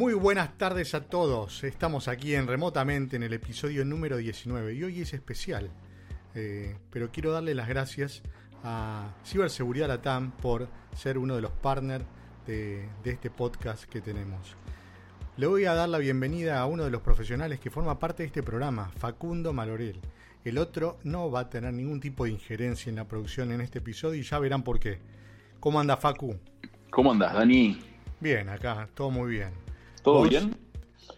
Muy buenas tardes a todos. Estamos aquí en Remotamente en el episodio número 19 y hoy es especial. Eh, pero quiero darle las gracias a Ciberseguridad Latam por ser uno de los partners de, de este podcast que tenemos. Le voy a dar la bienvenida a uno de los profesionales que forma parte de este programa, Facundo Malorel. El otro no va a tener ningún tipo de injerencia en la producción en este episodio y ya verán por qué. ¿Cómo anda Facu? ¿Cómo andas, Dani? Bien, acá, todo muy bien. ¿Todo ¿Vos? bien?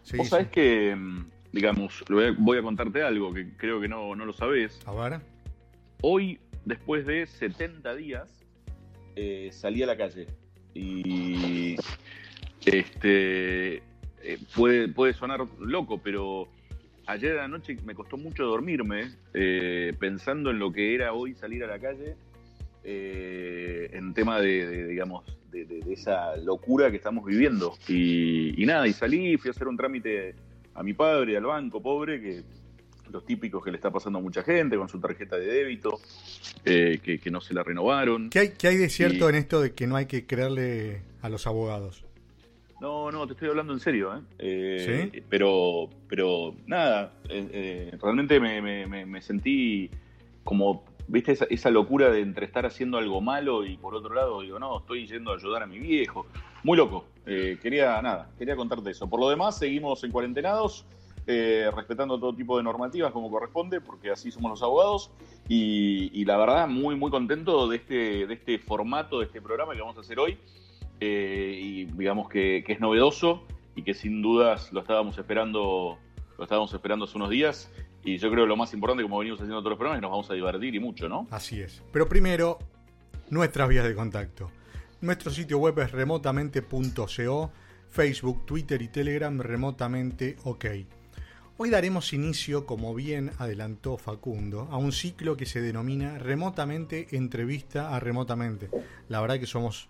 Sí, Vos sí. sabés que, mm, digamos, voy a, contarte algo que creo que no, no lo sabés. A ver. Hoy, después de 70 días, eh, salí a la calle. Y este eh, puede, puede sonar loco, pero ayer a la noche me costó mucho dormirme eh, pensando en lo que era hoy salir a la calle eh, en tema de, de, digamos, de, de- de esa locura que estamos viviendo. Y, y nada, y salí, fui a hacer un trámite a mi padre, al banco, pobre, que los típicos que le está pasando a mucha gente con su tarjeta de débito, eh, que, que no se la renovaron. ¿Qué hay, qué hay de cierto Y- en esto de que no hay que creerle a los abogados? No, no, te estoy hablando en serio, ¿eh? Eh, ¿Sí? Pero, pero nada, eh, realmente me, me- me- me sentí como, viste, esa, locura de entre estar haciendo algo malo y por otro lado digo, no, estoy yendo a ayudar a mi viejo. Muy loco. Eh, quería, nada, quería contarte eso. Por lo demás, seguimos en cuarentenados, eh, respetando todo tipo de normativas como corresponde, porque así somos los abogados. Y, y la verdad, muy, muy contento de este, de este formato, de este programa que vamos a hacer hoy. Eh, y digamos que, que es novedoso y que sin dudas lo estábamos esperando, lo estábamos esperando hace unos días. Y yo creo que lo más importante, como venimos haciendo todos los programas, es que nos vamos a divertir y mucho, ¿no? Así es. Pero primero, nuestras vías de contacto. Nuestro sitio web es remotamente.co, Facebook, Twitter y Telegram remotamente OK. Hoy daremos inicio, como bien adelantó Facundo, a un ciclo que se denomina Remotamente Entrevista a Remotamente. La verdad que somos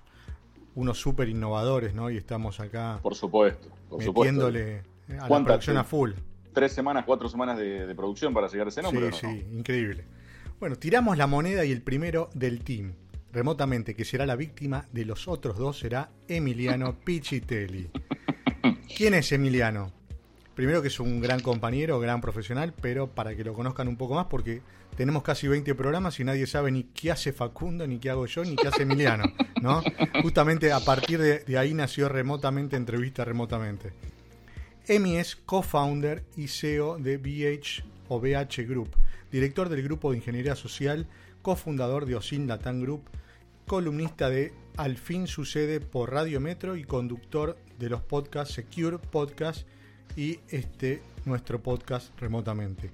unos súper innovadores, ¿no? Y estamos acá Por supuesto, por supuesto. metiéndole a la producción a full. Tres semanas, cuatro semanas de, de producción para llegar a ese nombre. Sí, sí, increíble. Bueno, tiramos la moneda y el primero del team, remotamente, que será la víctima de los otros dos, será Emiliano Pichitelli. ¿Quién es Emiliano? Primero que es un gran compañero, gran profesional, pero para que lo conozcan un poco más, porque tenemos casi 20 programas y nadie sabe ni qué hace Facundo, ni qué hago yo, ni qué hace Emiliano, ¿no? Justamente a partir de, de ahí nació remotamente, entrevista remotamente. Emi es co-founder y CEO de BH o BH Group, director del grupo de ingeniería social, cofundador de Osin Latam Group, columnista de Al fin sucede por Radio Metro y conductor de los podcasts Secure Podcast y este nuestro podcast remotamente.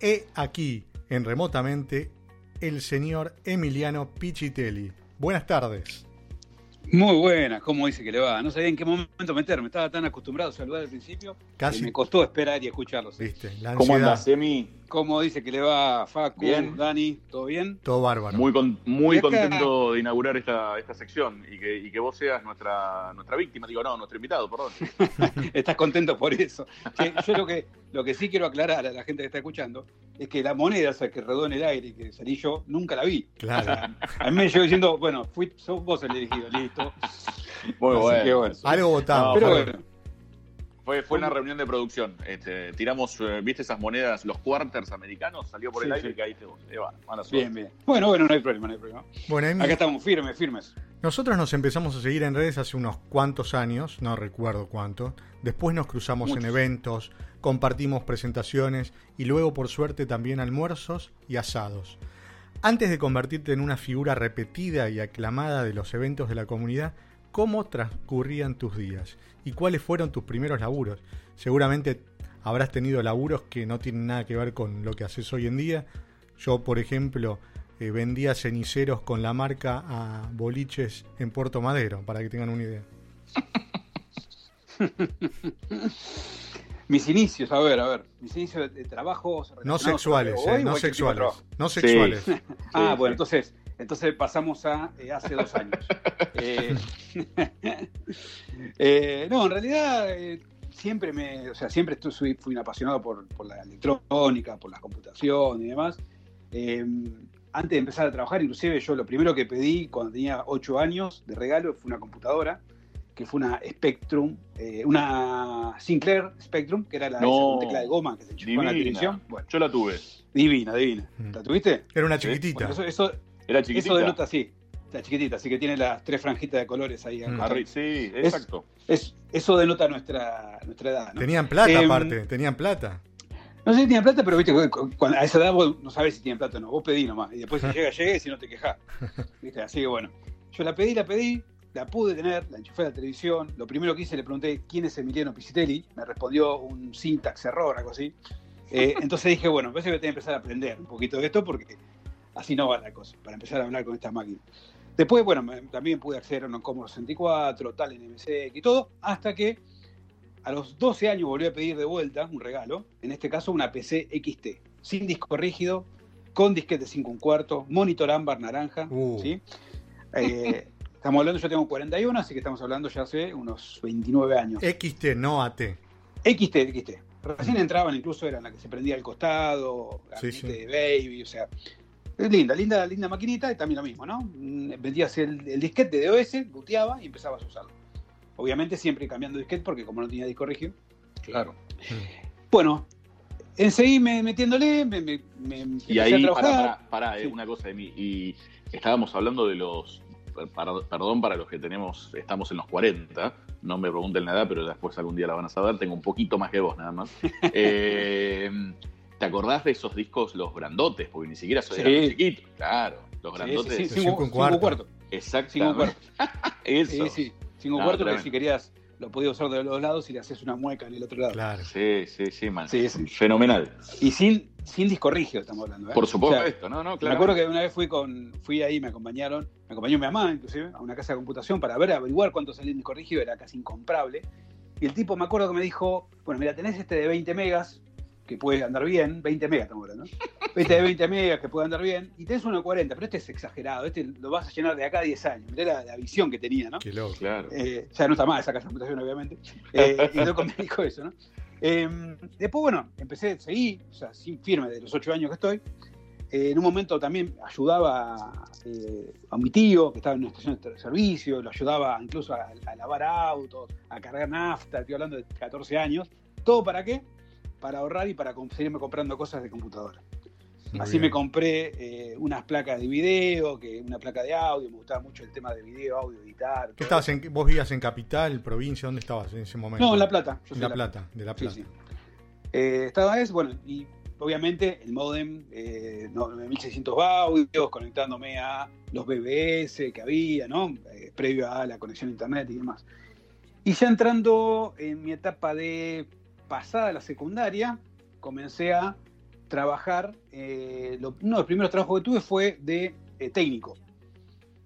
He aquí en remotamente el señor Emiliano Pichitelli. Buenas tardes. Muy buena, ¿cómo dice que le va? No sabía en qué momento meterme, estaba tan acostumbrado a saludar al principio Casi- que me costó esperar y escucharlos. ¿Viste? La ¿Cómo andas, Emi? ¿Cómo dice que le va Facu, Bien. Dani? ¿Todo bien? Todo bárbaro. Muy, con- muy contento de inaugurar esta, esta sección y que, y que vos seas nuestra, nuestra víctima. Digo, no, nuestro invitado, perdón. Estás contento por eso. Que yo lo que, lo que sí quiero aclarar a la gente que está escuchando es que la moneda que rodó en el aire y que salí yo, nunca la vi. Claro. A mí me llegó diciendo, bueno, fui, sos vos el elegido, listo. Muy Así bueno. que bueno. Algo votado. No, Pero pero- bueno, Fue, fue una reunión de producción. Este, tiramos, eh, ¿viste esas monedas, los quarters americanos? Salió por el Sí, aire sí. y caíste vos. Ahí va, mala suerte. bien, bien. Bueno, bueno, no hay problema, no hay problema. Bueno, Emi, Acá estamos firmes, firmes. Nosotros nos empezamos a seguir en redes hace unos cuantos años, no recuerdo cuánto. Después nos cruzamos en eventos, compartimos presentaciones y luego por suerte también almuerzos y asados. Antes de convertirte en una figura repetida y aclamada de los eventos de la comunidad, ¿cómo transcurrían tus días? ¿Y cuáles fueron tus primeros laburos? Seguramente habrás tenido laburos que no tienen nada que ver con lo que haces hoy en día. Yo, por ejemplo, eh, vendía ceniceros con la marca a boliches en Puerto Madero, para que tengan una idea. Mis inicios, a ver, a ver. Mis inicios de, de trabajo. No sexuales, eh, no sexuales. No Sí. sexuales. Ah, Sí, bueno, sí. entonces, entonces pasamos a eh, hace dos años. Eh, eh, no, en realidad eh, siempre me, o sea, siempre fui, fui un apasionado por, por la electrónica, por la computación y demás. Eh, antes de empezar a trabajar, inclusive yo lo primero que pedí cuando tenía ocho años de regalo fue una computadora que fue una Spectrum, eh, una Sinclair Spectrum, que era la No. esa tecla de goma que se enchufaba en la televisión. Bueno, Yo la tuve. divina, divina. Mm. ¿La tuviste? Era una chiquitita. Bueno, eso, eso, Era chiquitita. eso denota así. La chiquitita, así que tiene las tres franjitas de colores ahí. Mm. costado. Arri- sí, exacto. Es, eso denota nuestra, nuestra edad, ¿no? Tenían plata Em, aparte, tenían plata. No sé si tienen plata, pero viste, cuando- a esa edad vos no sabés si tienen plata o no. Vos pedí nomás. Y después si llega, llega y si no te quejás. ¿Viste? Así que bueno. Yo la pedí, la pedí, la pude tener, la enchufé a la televisión. Lo primero que hice, le pregunté quién es Emiliano Pisitelli. Me respondió un syntax error, algo así. Eh, entonces dije, bueno, me parece que voy a tener que empezar a aprender un poquito de esto porque así no va la cosa, para empezar a hablar con esta máquina. Después, bueno, me- también pude acceder a un Commodore 64, tal en MSX y todo, hasta que a los 12 años volví a pedir de vuelta un regalo, en este caso una PC XT, sin disco rígido, con disquete 5 un cuarto, monitor ámbar naranja, Uh. ¿sí? Eh, estamos hablando, yo tengo 41, así que estamos hablando ya hace unos 29 años. XT, no AT. XT, XT. Recién entraban, incluso era la que se prendía al costado, Sí, sí. de baby, o sea. Es linda, linda, linda maquinita y también lo mismo, ¿no? Mm, Vendías el, el disquete de OS, booteaba y empezabas a usarlo. Obviamente siempre cambiando disquete porque como no tenía disco rígido. Claro. Bueno, enseguí me, metiéndole, me, me, me Y a ahí, trabajar. para, para, para, Sí. una cosa de mí. Y estábamos hablando de los. para- Perdón para los que tenemos, estamos en los 40, no me pregunten la edad, pero después algún día la van a saber, tengo un poquito más que vos nada más. Eh, ¿Te acordás de esos discos, los grandotes? Porque ni siquiera Sí. eran chiquitos, claro, los Sí, grandotes. sí, sí, de cinco, cuarto. cuarto. Exactamente. Cinco un cuarto. Eso. Sí, sí. Cinco No, que tremendo. si querías lo podías usar de los dos lados y le haces una mueca en el otro lado. Claro. Sí, sí, sí, man. Sí, sí. Fenomenal. Y sin, sin disco rígido estamos hablando. ¿eh? Por O sea, supuesto, no, no, claro. Me acuerdo que una vez fui con, fui ahí, me acompañaron, me acompañó mi mamá inclusive, a una casa de computación para ver, averiguar cuánto salía el disco rígido, era casi incomparable. Y el tipo me acuerdo que me dijo, bueno, mira, tenés este de 20 megas, que puede andar bien, 20 megas estamos hablando, ¿no? Este de 20 megas que puede andar bien, y tenés uno de 40, pero este es exagerado, este lo vas a llenar de acá a 10 años. Mirá la, la visión que tenía, ¿no? Qué loco. Claro. Eh, ya no está más esa casa de computación, obviamente. Eh, y me dijo eso, ¿no? Eh, después, bueno, empecé, seguí, o sea, sin firme de los ocho años que estoy. Eh, en un momento también ayudaba eh, a mi tío, que estaba en una estación de servicio, lo ayudaba incluso a, a lavar autos, a cargar nafta, estoy hablando de 14 años. ¿Todo para qué? Para ahorrar y para seguirme comprando cosas de computadora. Muy Así bien. me compré eh, unas placas de video, que una placa de audio, me gustaba mucho el tema de video, audio, editar. ¿Qué estabas en, ¿Vos vivías en Capital, provincia? ¿Dónde estabas en ese momento? No, en La Plata. yo En La Plata, de La Sí, Plata. sí. Eh, estaba eso, bueno, y obviamente el modem, eh, no, 9600 baudios, conectándome a los BBS que había, ¿no? Eh, previo a la conexión a internet y demás. Y ya entrando en mi etapa de pasada la secundaria, comencé a trabajar, eh, uno de los primeros trabajos que tuve fue de eh, técnico,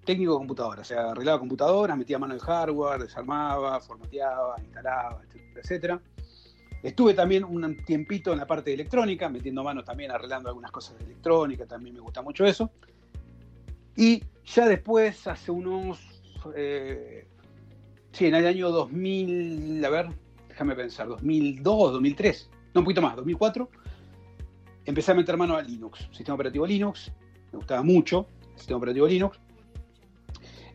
técnico de computadora, o sea, arreglaba computadoras, metía mano en hardware, desarmaba, formateaba, instalaba, etcétera. Estuve también un tiempito en la parte de electrónica, metiendo manos también, arreglando algunas cosas de electrónica, también me gusta mucho eso. Y ya después, hace unos... eh, sí, en el año 2000, a ver, déjame pensar, 2002, 2003, no, un poquito más, 2004, empecé a meter mano a Linux, sistema operativo Linux, me gustaba mucho el sistema operativo Linux.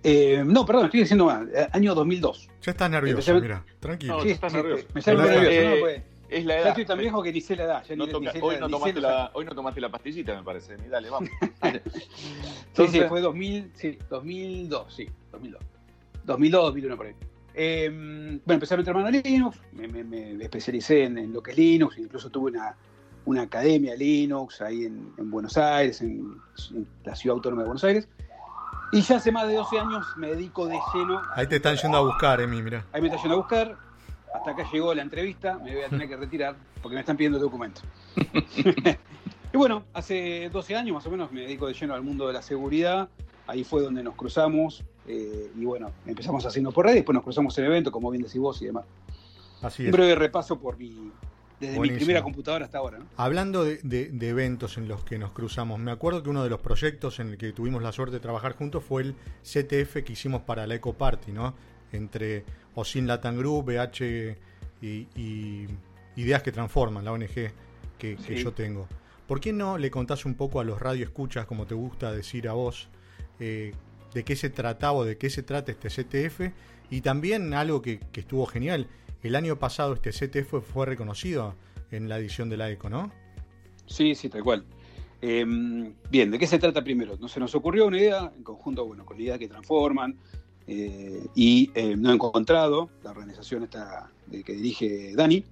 Eh, no, perdón, estoy diciendo mal, eh, año 2002. Ya estás nervioso, a- mira. Tranquilo. No, Sí, estás sí, nervioso. Me sale muy Relaja. nervioso, Eh, ¿no? Pues, Es la ya edad. estoy tan viejo que ni sé la edad. ya No ni- toca- ni sé hoy, la- no tomaste la, hoy no tomaste la pastillita, me parece. Ni dale, vamos. Sí, sí, Entonces- fue 2000, sí, 2002, sí, 2002. 2002, 2001 por ahí. Eh, bueno, empecé a meter mano a Linux, me, me- me especialicé en, en lo que es Linux, incluso tuve una, una academia de Linux ahí en, en Buenos Aires, en, en la ciudad autónoma de Buenos Aires. Y ya hace más de 12 años me dedico de lleno. Ahí te están yendo a buscar, Emi, mira. Ahí me está yendo a buscar. Hasta acá llegó la entrevista, me voy a tener que retirar porque me están pidiendo el documento. y bueno, hace 12 años más o menos me dedico de lleno al mundo de la seguridad. Ahí fue donde nos cruzamos eh, y bueno, empezamos haciendo por ahí, después nos cruzamos en evento, como bien decís vos y demás. Así Un es. breve repaso por mi, desde mi primera computadora hasta ahora. ¿no? Hablando de, de- de eventos en los que nos cruzamos, me acuerdo que uno de los proyectos en el que tuvimos la suerte de trabajar juntos fue el CTF que hicimos para la Eco Party, ¿no? Entre Osin Latin Group, BH y, y Ideas que Transforman, la ONG que, que Sí. yo tengo. ¿Por qué no le contás un poco a los radioescuchas, como te gusta decir a vos, eh, de qué se trataba o de qué se trata este CTF y también algo que, estuvo genial. El año pasado este CTF fue reconocido en la edición de la ECO, ¿no? Sí, sí, tal cual. Em, bien, ¿de qué se trata primero? No se nos ocurrió una idea en conjunto bueno, con ideas que transforman eh, y eh, no he encontrado la organización esta que dirige Dani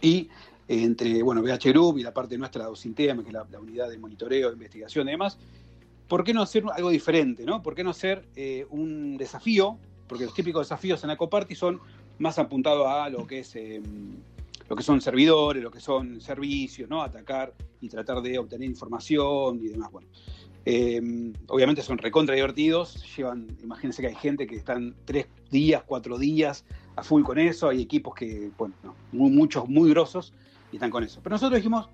y eh, entre bueno, BH Group y la parte nuestra, la OSINTEAM, que es la, unidad de monitoreo, investigación y demás, ¿por qué no hacer algo diferente? ¿no? ¿Por qué no hacer un desafío? Porque los típicos desafíos en Acoparty son más apuntados a lo que es em, lo que son servidores, lo que son servicios, ¿no? Atacar y tratar de obtener información y demás. Bueno, em, obviamente son recontra divertidos. Llevan, imagínense que hay gente que están tres días, cuatro días a full con eso. Hay equipos que, bueno, muchos muy grosos y están con eso. Pero nosotros dijimos,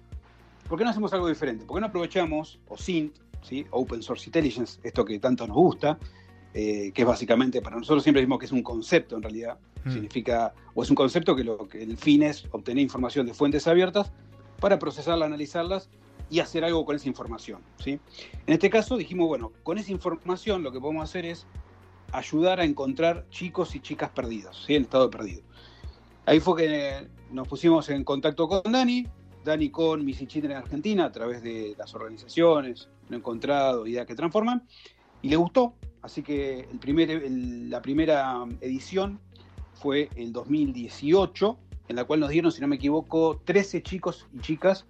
¿por qué no hacemos algo diferente? ¿Por qué no aprovechamos OSINT, ¿sí? Open Source Intelligence, esto que tanto nos gusta, eh, que es básicamente, para nosotros siempre decimos que es un concepto en realidad, mm. significa, o es un concepto que, lo, que el fin es obtener información de fuentes abiertas para procesarla, analizarlas y hacer algo con esa información. ¿sí? En este caso dijimos, bueno, con esa información lo que podemos hacer es ayudar a encontrar chicos y chicas perdidos, ¿sí? en estado perdido. Ahí fue que nos pusimos en contacto con Dani, Dani con Missy en Argentina a través de las organizaciones, lo encontrado, ideas que transforman, y le gustó, Así que el primer, la primera edición fue el 2018, en la cual nos dieron, si no me equivoco, 13 chicos y chicas,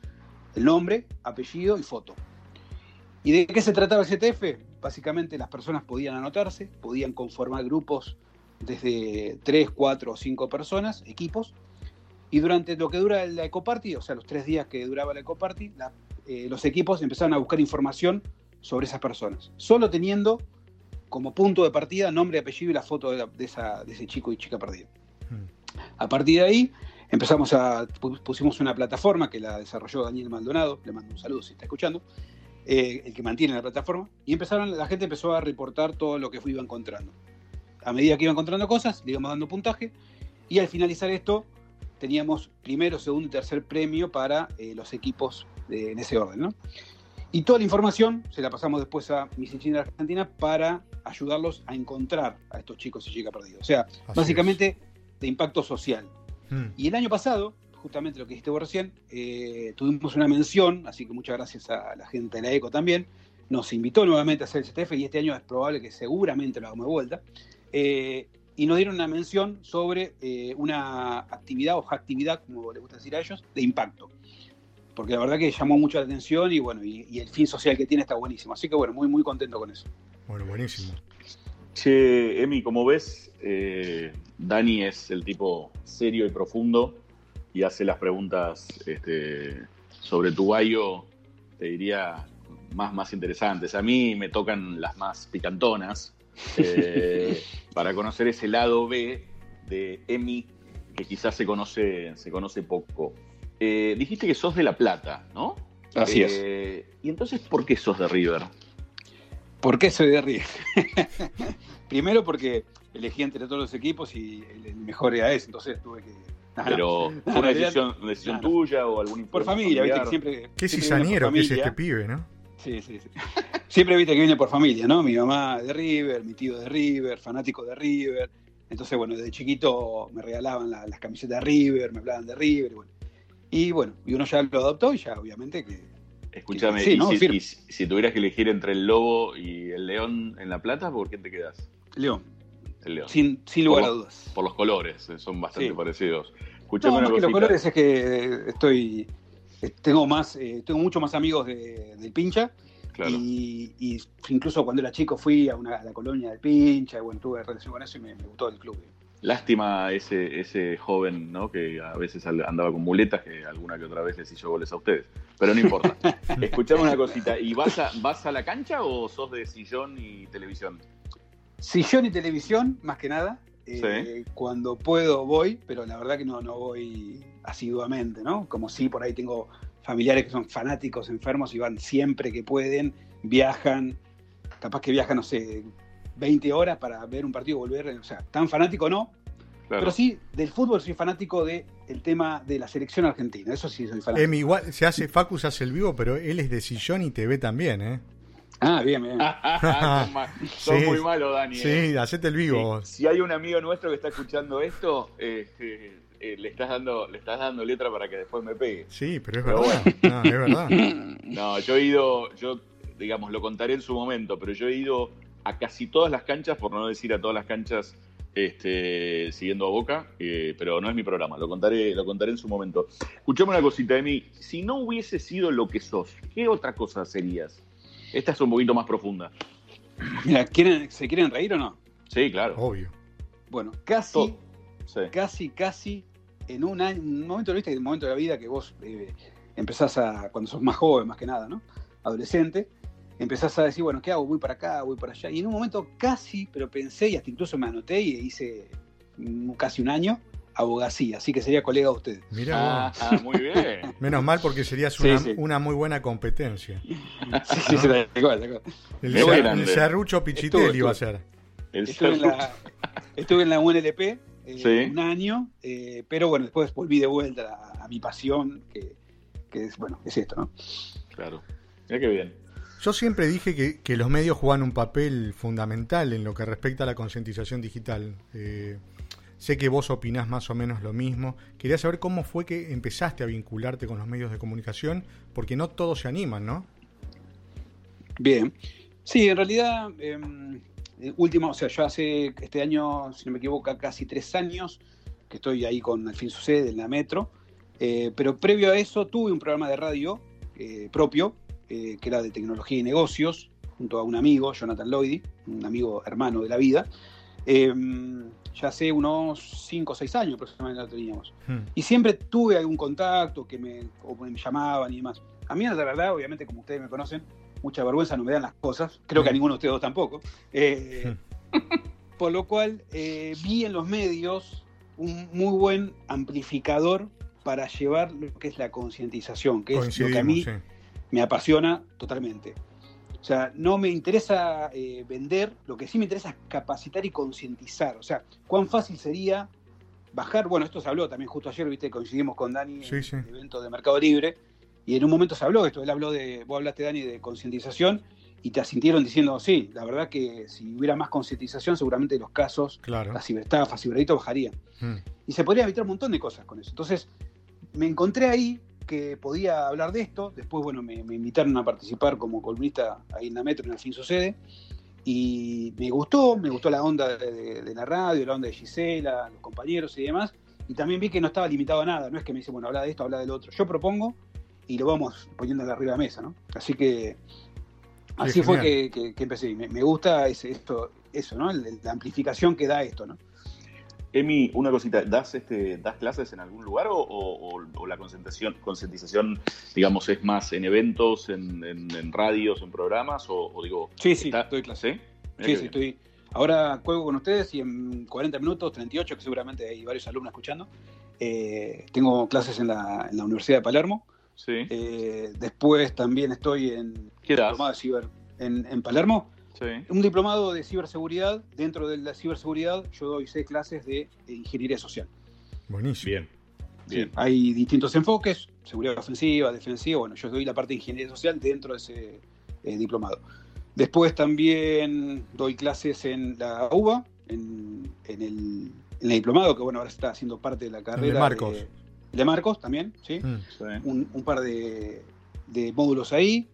el nombre, apellido y foto. ¿Y de qué se trataba el CTF? Básicamente las personas podían anotarse, podían conformar grupos desde 3, 4 o 5 personas, equipos, y durante lo que dura la Ecoparty, o sea, los tres días que duraba la Ecoparty, eh, los equipos empezaron a buscar información sobre esas personas, solo teniendo como punto de partida nombre, apellido y la foto de, ese chico y chica perdido. Hmm. A partir de ahí empezamos a, pusimos una plataforma que la desarrolló Daniel Maldonado, le mando un saludo si está escuchando, eh, el que mantiene la plataforma, y empezaron, la gente empezó a reportar todo lo que iba encontrando. A medida que iba encontrando cosas, le íbamos dando puntaje, y al finalizar esto, teníamos primero, segundo y tercer premio para eh, los equipos en ese orden, ¿no? Y toda la información se la pasamos después a Miss China Argentina para ayudarlos a encontrar a estos chicos y chicas perdidos. O sea, básicamente de impacto social. Hmm. Y el año pasado, justamente lo que dijiste vos recién, eh, tuvimos una mención, así que muchas gracias a la gente de la ECO también. Nos invitó nuevamente a hacer el CTF y este año es probable que seguramente lo hagamos de vuelta. Eh, y nos dieron una mención sobre eh, una actividad o actividad, como les gusta decir a ellos, de impacto porque la verdad que llamó mucho la atención y bueno, y, el fin social que tiene está buenísimo. Así que bueno, muy, muy contento con eso. Bueno, buenísimo. Che, Emi, como ves, eh, Dani es el tipo serio y profundo y hace las preguntas este, sobre tu bayo, te diría, más, más interesantes. A mí me tocan las más picantonas eh, para conocer ese lado B de Emi que quizás se conoce, se conoce poco. Eh, dijiste que sos de La Plata, ¿no? Así es. Eh, ¿Y entonces por qué sos de River? ¿Por qué soy de River? Primero porque elegí entre todos los equipos y el mejor era ese, entonces tuve que... Pero, ¿fue una decisión, tuya o algún Por familia, viste que siempre... Qué cizañero que es este pibe, ¿no? Sí, sí, sí. Siempre viste que viene por familia, ¿no? Mi mamá de River, mi tío de River, fanático de River. Entonces, bueno, desde chiquito me regalaban las camisetas de River, me hablaban de River, bueno. Y bueno, y uno ya lo adoptó y ya obviamente que... Escúchame, si, tuvieras que elegir entre el lobo y el león en La Plata, ¿por qué te quedas? León. El león. Sin, sin lugar a dudas. Por los colores, eh, son bastante parecidos. Escuchame no, los colores es que estoy... Tengo más, eh, tengo muchos más amigos de, del pincha. Y, incluso cuando era chico fui a, una, la colonia del pincha, y bueno, tuve relación con eso y me, me gustó el club. Lástima ese, ese joven, ¿no? Que a veces andaba con muletas, que alguna que otra vez les hizo goles a ustedes. Pero no importa. Escuchame una cosita. ¿Y vas a, vas a la cancha o sos de sillón y televisión? Sillón y televisión, más que nada. Eh, cuando puedo voy, pero la verdad que no, no voy asiduamente, ¿no? Como si por ahí tengo familiares que son fanáticos, enfermos y van siempre que pueden, viajan, capaz que viajan, no sé, 20 horas para ver un partido y volver. O sea, tan fanático no. Pero sí, del fútbol soy fanático del el tema de la selección argentina. Eso sí soy fanático. igual se hace, Facu se hace el vivo, pero él es de sillón y te ve también, ¿eh? Ah, bien, bien. son ma- son Sí. muy malos, Dani. Sí, eh. hacete el vivo. Si hay un amigo nuestro que está escuchando esto, este, eh, le estás dando, le estás dando letra para que después me pegue. Sí, pero es Pero verdad. No, es verdad. No, yo he ido, yo, digamos, lo contaré en su momento, pero yo he ido a casi todas las canchas, por no decir a todas las canchas, este, siguiendo a Boca, eh, pero no es mi programa, lo contaré, lo contaré en su momento. Escuchame una cosita de mí, si no hubiese sido lo que sos, ¿qué otra cosa serías? Esta es un poquito más profunda. Mira, ¿quieren, ¿se quieren reír o no? Sí, claro. Obvio. Bueno, casi. Sí. casi, casi en un año, un momento, ¿viste? Un momento de la vida que vos eh, empezás a, cuando sos más joven, más que nada, ¿no? Adolescente, empezás a decir, bueno, ¿qué hago? Voy para acá, voy para allá. Y en un momento casi, pero pensé y hasta incluso me anoté y hice mm, casi un año abogacía, así que sería colega de ustedes. Mira Ah, ah, muy bien. Menos mal porque serías una, sí. una muy buena competencia. Sí, sí, sí, cual. El, el serrucho Pichitelli va a ser. El Estuve en la, estuve en la UNLP eh, Sí. un año, eh, pero bueno, después volví de vuelta a, a mi pasión, que, que es, bueno, es esto, ¿no? Claro. Mira qué bien. Yo siempre dije que, que los medios juegan un papel fundamental en lo que respecta a la concientización digital. Eh, sé que vos opinás más o menos lo mismo. Quería saber cómo fue que empezaste a vincularte con los medios de comunicación, porque no todos se animan, ¿no? Bien. Sí, en realidad, eh, último, o sea, yo hace este año, si no me equivoco, casi tres años que estoy ahí con Al fin sucede en la Metro, eh, pero previo a eso tuve un programa de radio eh, propio, eh, que era de tecnología y negocios, junto a un amigo, Jonathan Lloydy, un amigo hermano de la vida. Eh, ya hace unos cinco o seis años aproximadamente lo teníamos. Hmm. Y siempre tuve algún contacto que me, o me llamaban y demás. A mí, la verdad, obviamente, como ustedes me conocen, mucha vergüenza no me dan las cosas. Creo que a ninguno de ustedes dos tampoco. Eh, por lo cual, eh, vi en los medios un muy buen amplificador para llevar lo que es la concientización, que es lo que a mí sí. me apasiona totalmente. O sea, no me interesa eh, vender, lo que sí me interesa es capacitar y concientizar. O sea, cuán fácil sería bajar, bueno, esto se habló también justo ayer, viste, coincidimos con Dani Sí, en sí. el evento de Mercado Libre, y en un momento se habló esto, él habló de, vos hablaste Dani de concientización, y te asintieron diciendo, sí, la verdad que si hubiera más concientización, seguramente los casos, Claro. las ciberestafas, ciberdelitos bajarían. Hmm. Y se podría evitar un montón de cosas con eso. Entonces, me encontré ahí que podía hablar de esto. Después, bueno, me, me invitaron a participar como columnista ahí en la Metro, en Al fin sucede. Y me gustó, me gustó la onda de, de- de la radio, la onda de Gisela, los compañeros y demás. Y también vi que no estaba limitado a nada. No es que me dice, bueno, habla de esto, habla del otro. Yo propongo y lo vamos poniendo arriba de la mesa, ¿no? Así que así fue que, que- que empecé. Me, me gusta ese, esto, eso, ¿no? El- la amplificación que da esto, ¿no? Emi, una cosita, ¿das, este, ¿das clases en algún lugar o, o- la concientización, concientización, digamos, es más en eventos, en, en- en radios, en programas? O, o digo, Sí, sí, está- doy clase. ¿sí? Sí, qué sí, bien. estoy. Ahora juego con ustedes y en 40 minutos, 38, que seguramente hay varios alumnos escuchando. eh, tengo clases en la, en la Universidad de Palermo. Sí. Eh, después también estoy en ¿Qué das? diplomado de ciber en, en Palermo. Sí. Un diplomado de ciberseguridad. Dentro de la ciberseguridad, yo doy seis clases de ingeniería social. Buenísimo. Bien. Bien. Sí, hay distintos enfoques: seguridad ofensiva, defensiva. Bueno, yo doy la parte de ingeniería social dentro de ese eh, diplomado. Después también doy clases en la UBA, en, en el, en el diplomado, que bueno, ahora está haciendo parte de la carrera. Marcos. De, de Marcos también, ¿sí? Sí. Un, un par de, de módulos ahí.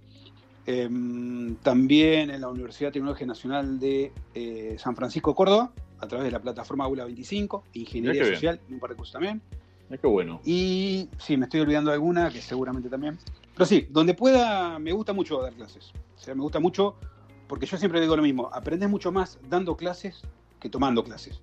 Em, también en la Universidad Tecnológica Nacional de eh, San Francisco, Córdoba, a través de la plataforma Aula 25, Ingeniería qué bien. Social, un par de cursos también. Mirá qué bueno. Y sí, me estoy olvidando de alguna, que seguramente también. Pero sí, donde pueda, me gusta mucho dar clases. O sea, me gusta mucho, porque yo siempre digo lo mismo, aprendes mucho más dando clases que tomando clases.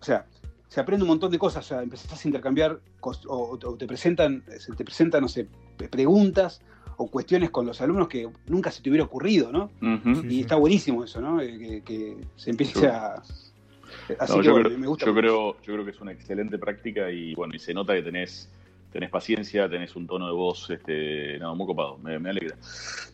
O sea, se aprende un montón de cosas, o sea, empezás a intercambiar, o, o te presentan, se te presentan, no sé, preguntas o cuestiones con los alumnos que nunca se te hubiera ocurrido, ¿no? Y sí. está buenísimo eso, ¿no? Eh, Que, que se empiece a... Así No, que yo, bueno, creo, me gusta. yo, mucho. creo, yo creo que es una excelente práctica y bueno, y se nota que tenés, tenés paciencia, tenés un tono de voz, este, no, muy copado, me, me alegra.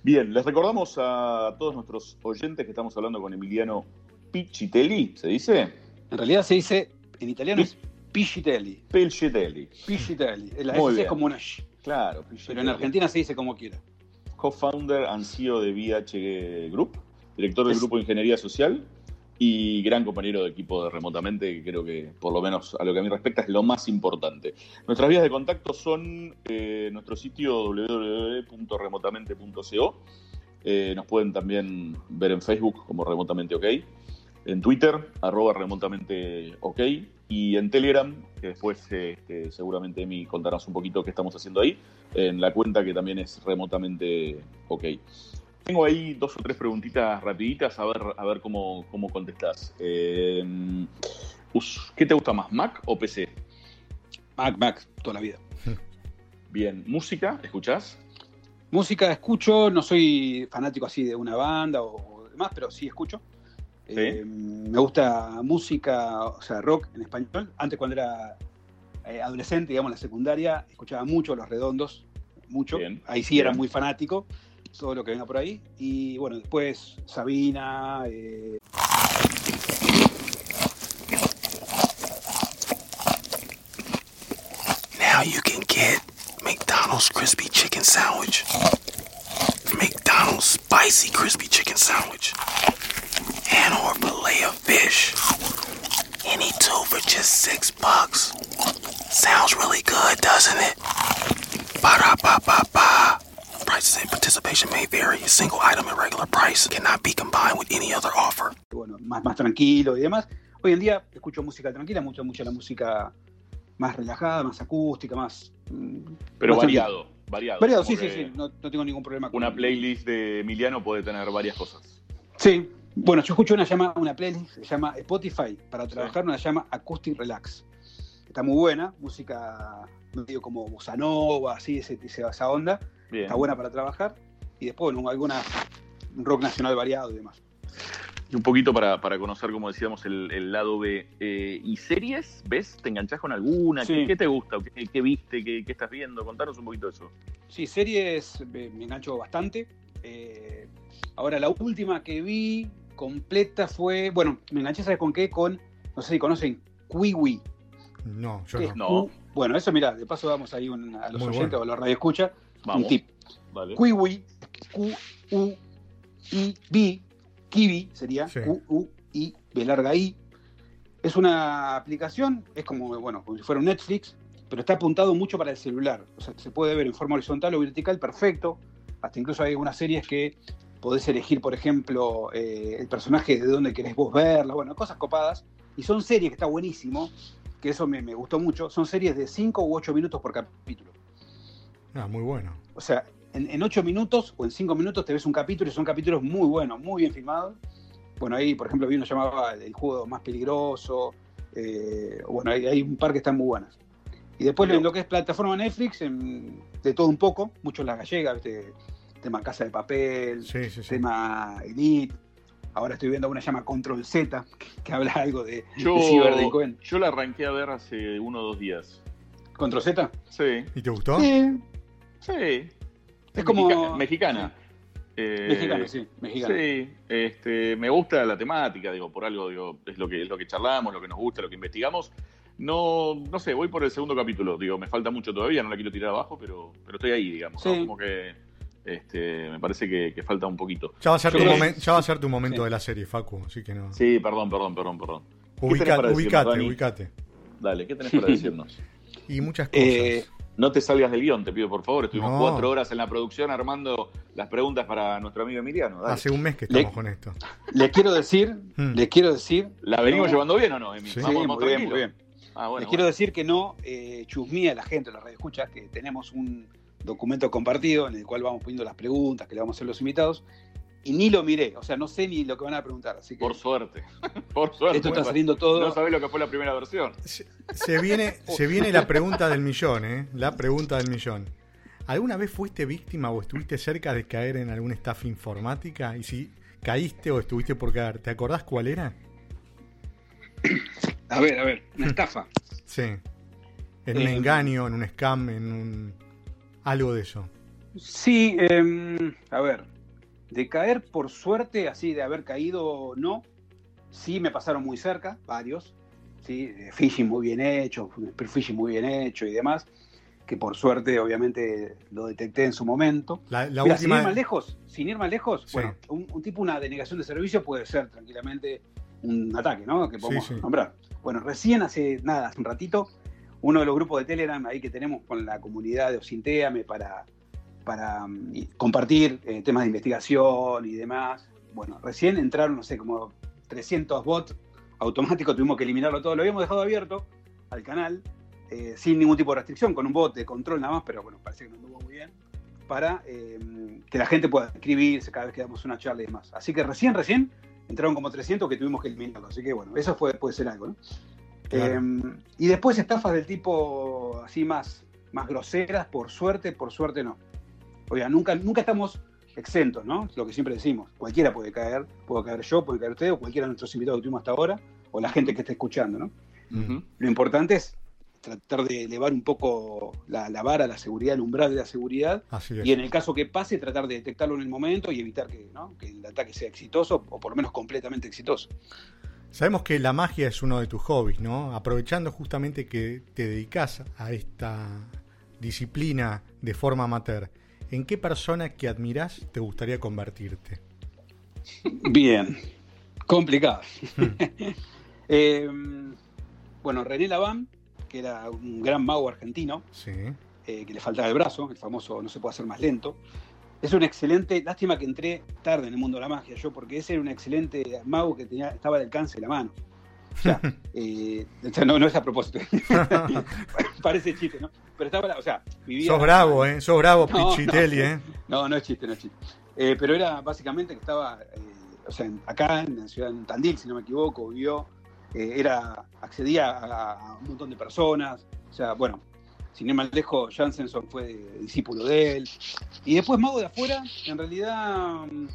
Bien, les recordamos a todos nuestros oyentes que estamos hablando con Emiliano Pichitelli, ¿se dice? En realidad se dice, en italiano es Pichitelli. Pichitelli. Pichitelli. La Muy S bien. es como una sh, Claro, pero en Argentina se dice como quiera. co-founder and CEO de VH Group, director del grupo de Ingeniería Social y gran compañero de equipo de remotamente, que creo que por lo menos a lo que a mí respecta es lo más importante. Nuestras vías de contacto son eh, nuestro sitio www.remotamente.co. Eh, nos pueden también ver en Facebook como Remotamente OK, en Twitter, arroba remotamente OK, y en Telegram, que después este, seguramente me contarás un poquito qué estamos haciendo ahí, en la cuenta que también es remotamente OK. Tengo ahí dos o tres preguntitas rapiditas, a ver, a ver cómo, cómo contestás. Eh, ¿Qué te gusta más, Mac o PC? Mac, Mac, toda la vida. Bien, ¿música? ¿Escuchás? Música escucho, no soy fanático así de una banda o demás, pero sí escucho. Eh, me gusta música, o sea, rock en español. Antes cuando era eh, adolescente, digamos, en la secundaria, escuchaba mucho Los Redondos, mucho. Ahí sí era muy fanático, todo lo que venga por ahí. Y bueno, después Sabina. Eh... Now you can get McDonald's crispy chicken sandwich. McDonald's spicy crispy chicken sandwich. And or fillet of fish. Any two for just six bucks. Sounds really good, doesn't it? Ba-da-ba-ba-ba. Prices and participation may vary. A single item at regular price cannot be combined with any other offer. Bueno, más, más tranquilo y demás. Hoy en día escucho música tranquila, mucho, mucho la música más relajada, más acústica, más... Mm, Pero más variado, tranquila. variado. Variado, sí, sí, sí, no, no, tengo ningún problema con Una playlist de Emiliano puede tener varias cosas. Sí, bueno, yo escucho una, llama, una playlist, se llama Spotify, para trabajar, una llama Acoustic Relax está muy buena, música medio como bossa nova, así, ese, esa onda, Bien. está buena para trabajar, y después, bueno, alguna rock nacional variado y demás. Y un poquito para, para conocer, como decíamos, el, el lado B. Eh, ¿Y series? ¿Ves? ¿Te enganchás con alguna? Sí. ¿Qué, ¿Qué, te gusta? ¿Qué, qué viste? ¿Qué, ¿Qué, estás viendo? Contanos un poquito de eso. Sí, series me, me engancho bastante. Eh, ahora, la última que vi completa fue, bueno, me enganché, ¿sabes con qué? Con, no sé si conocen, Kiwi. No, yo no. no. Bueno, eso mira, de paso damos ahí un, a los Muy oyentes bueno. o a los radioescucha un tip. Vale. Kiwi, Q-U-I-B, Kiwi sería, sí. Q-U-I, B larga I. Es una aplicación, es como, bueno, como si fuera un Netflix, pero está apuntado mucho para el celular. O sea, se puede ver en forma horizontal o vertical, perfecto. Hasta incluso hay algunas series que podés elegir, por ejemplo, eh, el personaje de dónde querés vos verlo, bueno, cosas copadas. Y son series que está buenísimo, que eso me, me gustó mucho. Son series de 5 u 8 minutos por capítulo. Ah, muy bueno. O sea, en 8 minutos o en 5 minutos te ves un capítulo y son capítulos muy buenos, muy bien filmados. Bueno, ahí, por ejemplo, vi uno llamaba El juego más peligroso. Eh, bueno, hay, hay, un par que están muy buenas. Y después Pero... en lo que es plataforma Netflix, en, de todo un poco, mucho en la gallega, ¿viste? Tema Casa de Papel, sí, sí, sí. tema Elite. Ahora estoy viendo una llama Control Z, que habla algo de, yo, de ciberdelincuente. Yo la arranqué a ver hace uno o dos días. ¿Control Z? Sí. ¿Y te gustó? Sí. Sí. Es, es como. Mexicana. mexicana. Eh, mexicana, sí, mexicana. Sí, este, me gusta la temática, digo, por algo, digo, es lo que es lo que charlamos, lo que nos gusta, lo que investigamos. No, no sé, voy por el segundo capítulo, digo, me falta mucho todavía, no la quiero tirar abajo, pero, pero estoy ahí, digamos, sí. ¿no? como que este, me parece que, que, falta un poquito. Ya va a ser, tu, momen, ya va a ser tu momento sí. de la serie, Facu, así que no. Sí, perdón, perdón, perdón, perdón. Ubica, ubicate, ubicate. Dale, ¿qué tenés para decirnos? y muchas cosas. Eh, no te salgas del guion, te pido por favor. Estuvimos no. cuatro horas en la producción armando las preguntas para nuestro amigo Emiliano. Dale. Hace un mes que estamos le, con esto. Le quiero decir, hmm. le quiero decir. ¿La venimos no, llevando bien o no, Emilio? Sí, Vamos, muy, bien, muy bien, ah, bueno, le quiero decir que no eh, chusmía a la gente, la radio escucha, que tenemos un documento compartido en el cual vamos poniendo las preguntas que le vamos a hacer los invitados. Y ni lo miré, o sea, no sé ni lo que van a preguntar. Así que por suerte, por suerte. Esto está saliendo todo. No sabés lo que fue la primera versión. Se, se, viene, se viene la pregunta del millón, ¿eh? La pregunta del millón. ¿Alguna vez fuiste víctima o estuviste cerca de caer en alguna estafa informática? Y si caíste o estuviste por caer, ¿te acordás cuál era? A ver, a ver, una estafa. Sí. En un eh, engaño, en un scam, en un algo de eso. Sí, eh, a ver, de caer por suerte, así de haber caído, no. Sí me pasaron muy cerca, varios. Sí, phishing muy bien hecho, phishing muy bien hecho y demás. que por suerte, obviamente, lo detecté en su momento. La, la Mira, última. Sin ir más lejos, sin ir más lejos, Sí. bueno, un, un tipo, una denegación de servicio puede ser tranquilamente un ataque, ¿no? Que podemos Sí, sí. nombrar. Bueno, recién hace nada, hace un ratito, uno de los grupos de Telegram ahí que tenemos con la comunidad de Ocinteame para, para mm, compartir eh, temas de investigación y demás. Bueno, recién entraron, no sé, como 300 bots automáticos, tuvimos que eliminarlo todo. Lo habíamos dejado abierto al canal eh, sin ningún tipo de restricción, con un bot de control nada más, pero bueno, parece que no anduvo muy bien, para eh, que la gente pueda escribirse cada vez que damos una charla y demás. Así que recién, recién entraron como 300 que tuvimos que eliminarlo. Así que bueno, eso puede ser algo, ¿no? Claro. Eh, y después estafas del tipo así más, más groseras, por suerte, por suerte no. Oiga, nunca, nunca estamos exentos, ¿no? Lo que siempre decimos. Cualquiera puede caer, puedo caer yo, puede caer usted, o cualquiera de nuestros invitados que tuvimos hasta ahora, o la gente que esté escuchando, ¿no? Lo importante es tratar de elevar un poco la, la vara, la seguridad, el umbral de la seguridad, y en el caso que pase, tratar de detectarlo en el momento y evitar que, ¿no? que el ataque sea exitoso, o por lo menos completamente exitoso. Sabemos que la magia es uno de tus hobbies, ¿no? Aprovechando justamente que te dedicas a esta disciplina de forma amateur, ¿en qué persona que admirás te gustaría convertirte? Bien, complicado. Eh, bueno, René Laván, que era un gran mago argentino, Sí. eh, que le faltaba el brazo, el famoso no se puede hacer más lento. Es un excelente, lástima que entré tarde en el mundo de la magia yo, porque ese era un excelente mago que tenía, estaba al alcance de la mano. O sea, eh, no, no es a propósito, parece chiste, ¿no? Pero estaba, o sea, vivía... Sos bravo, ¿eh? Sos bravo, No, Pichitelli, no. ¿eh? No, no es chiste, no es chiste. Eh, pero era básicamente que estaba, eh, o sea, acá en la ciudad de Tandil, si no me equivoco, vivió, eh, era, accedía a, a un montón de personas, o sea, bueno, sin ir más lejos, Jansenson fue discípulo de él. Y después Mago de afuera, en realidad, mm,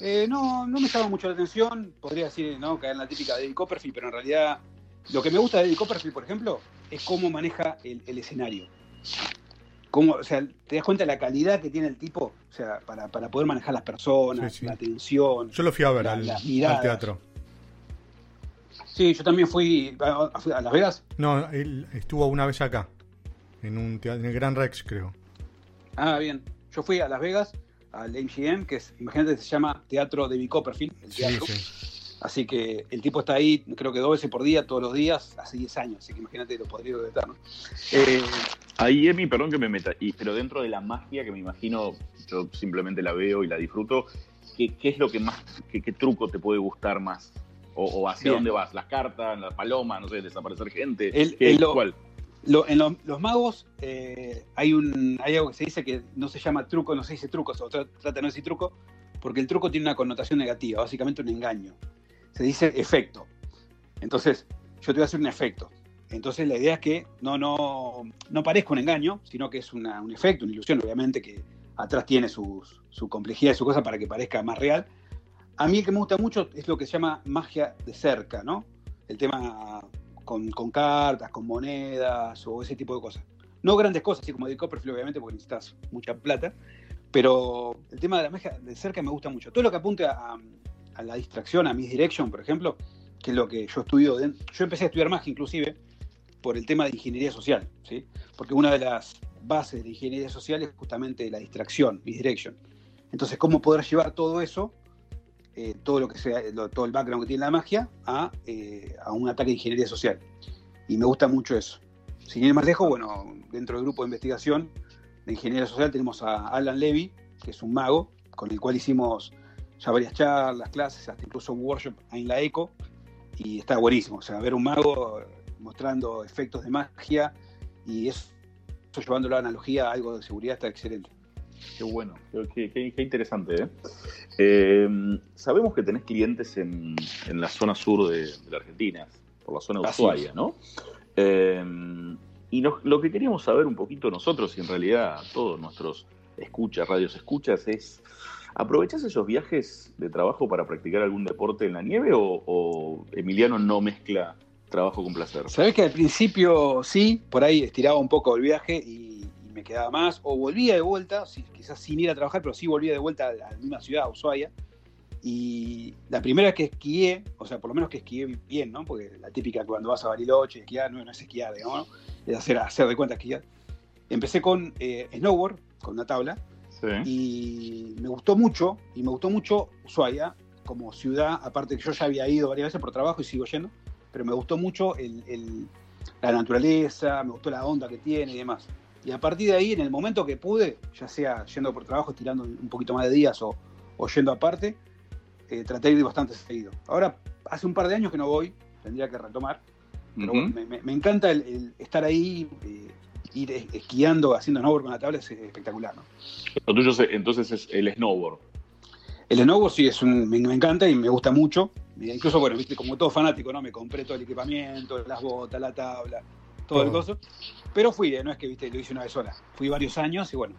eh, no, no me llama mucho la atención, podría decir, ¿no? Caer en la típica de Eddie Copperfield, pero en realidad lo que me gusta de Eddie Copperfield, por ejemplo, es cómo maneja el, el escenario. Cómo, o sea, te das cuenta de la calidad que tiene el tipo, o sea, para, para poder manejar las personas, Sí, sí. la atención. Yo lo fui a ver La- al, las al teatro. Sí, yo también fui a, a- fui a Las Vegas. No, él estuvo una vez acá, en un en el Gran Rex, creo. Ah, bien. Yo fui a Las Vegas, al MGM, que es, imagínate, se llama Teatro David Copperfield, el Sí, teatro. sí. Así que el tipo está ahí, creo que dos veces por día, todos los días, hace 10 años. Así que imagínate lo podrido que está, ¿no? Eh, Ahí, Emi, perdón que me meta, y, pero dentro de la magia que me imagino, yo simplemente la veo y la disfruto, ¿qué, qué es lo que más, qué, qué truco te puede gustar más? O, o hacia Bien. dónde vas? ¿Las cartas, la paloma, no sé, desaparecer gente? El- ¿Qué- el lo- ¿Cuál? Lo- en lo- los magos eh, hay un hay algo que se dice que no se llama truco, no se dice truco, o tra- trata de no decir truco, porque el truco tiene una connotación negativa, básicamente un engaño. Se dice efecto. Entonces, yo te voy a hacer un efecto. Entonces la idea es que no, no, no parezca un engaño, sino que es una- un efecto, una ilusión, obviamente que atrás tiene sus- su complejidad y su cosa para que parezca más real. A mí el que me gusta mucho es lo que se llama magia de cerca, ¿no? El tema con, cartas, con monedas o ese tipo de cosas. No grandes cosas, así como de Copperfield, obviamente, porque necesitas mucha plata, pero el tema de la magia de cerca me gusta mucho. Todo lo que apunte a, la distracción, a misdirection, por ejemplo, que es lo que yo estudio. Yo empecé a estudiar magia, inclusive, por el tema de ingeniería social, ¿sí? Porque una de las bases de ingeniería social es justamente la distracción, misdirection. Entonces, ¿cómo poder llevar todo eso eh, todo lo que sea, todo el background que tiene la magia a, eh, a un ataque de ingeniería social. Y me gusta mucho eso. Sin ir más lejos, bueno, dentro del grupo de investigación de ingeniería social tenemos a Alan Levy, que es un mago, con el cual hicimos ya varias charlas, clases, hasta incluso un workshop en la ECO, y está buenísimo. O sea, ver un mago mostrando efectos de magia y eso, eso llevándolo a analogía a algo de seguridad está excelente. Qué bueno, qué, qué- qué- qué interesante. ¿eh? Eh, sabemos que tenés clientes en, en la zona sur de, de la Argentina, por la zona de Así Ushuaia, es. ¿no? Eh, y nos- lo que queríamos saber un poquito nosotros, y en realidad todos nuestros escuchas, radios escuchas, es, ¿aprovechás esos viajes de trabajo para practicar algún deporte en la nieve o, o Emiliano no mezcla trabajo con placer? Sabés que al principio sí, por ahí estiraba un poco el viaje y me quedaba más, o volvía de vuelta, sí, quizás sin ir a trabajar, pero sí volvía de vuelta a la, misma ciudad, a Ushuaia. Y la primera vez que esquié, o sea, por lo menos que esquié bien, ¿no? Porque la típica cuando vas a Bariloche, esquiar no, no es esquiar, digamos, ¿no? es hacer, hacer de cuenta esquiar. Empecé con eh, snowboard, con una tabla, Sí. y me gustó mucho, y me gustó mucho Ushuaia como ciudad, aparte que yo ya había ido varias veces por trabajo y sigo yendo, pero me gustó mucho el- el- la naturaleza, me gustó la onda que tiene y demás. Y a partir de ahí, en el momento que pude, ya sea yendo por trabajo, estirando un poquito más de días o, o yendo aparte, eh, traté de ir bastante seguido. Ahora, hace un par de años que no voy, tendría que retomar, pero bueno, me, encanta el, el estar ahí, eh, ir es- esquiando, haciendo snowboard con la tabla, es espectacular, ¿no? Lo tuyo es- entonces es el snowboard. El snowboard sí, es un, me, me encanta y me gusta mucho. Incluso, bueno, viste, como todo fanático, ¿no? Me compré todo el equipamiento, las botas, la tabla, todo el coso. Pero fui, eh, no es que viste, lo hice una vez sola. Fui varios años y bueno,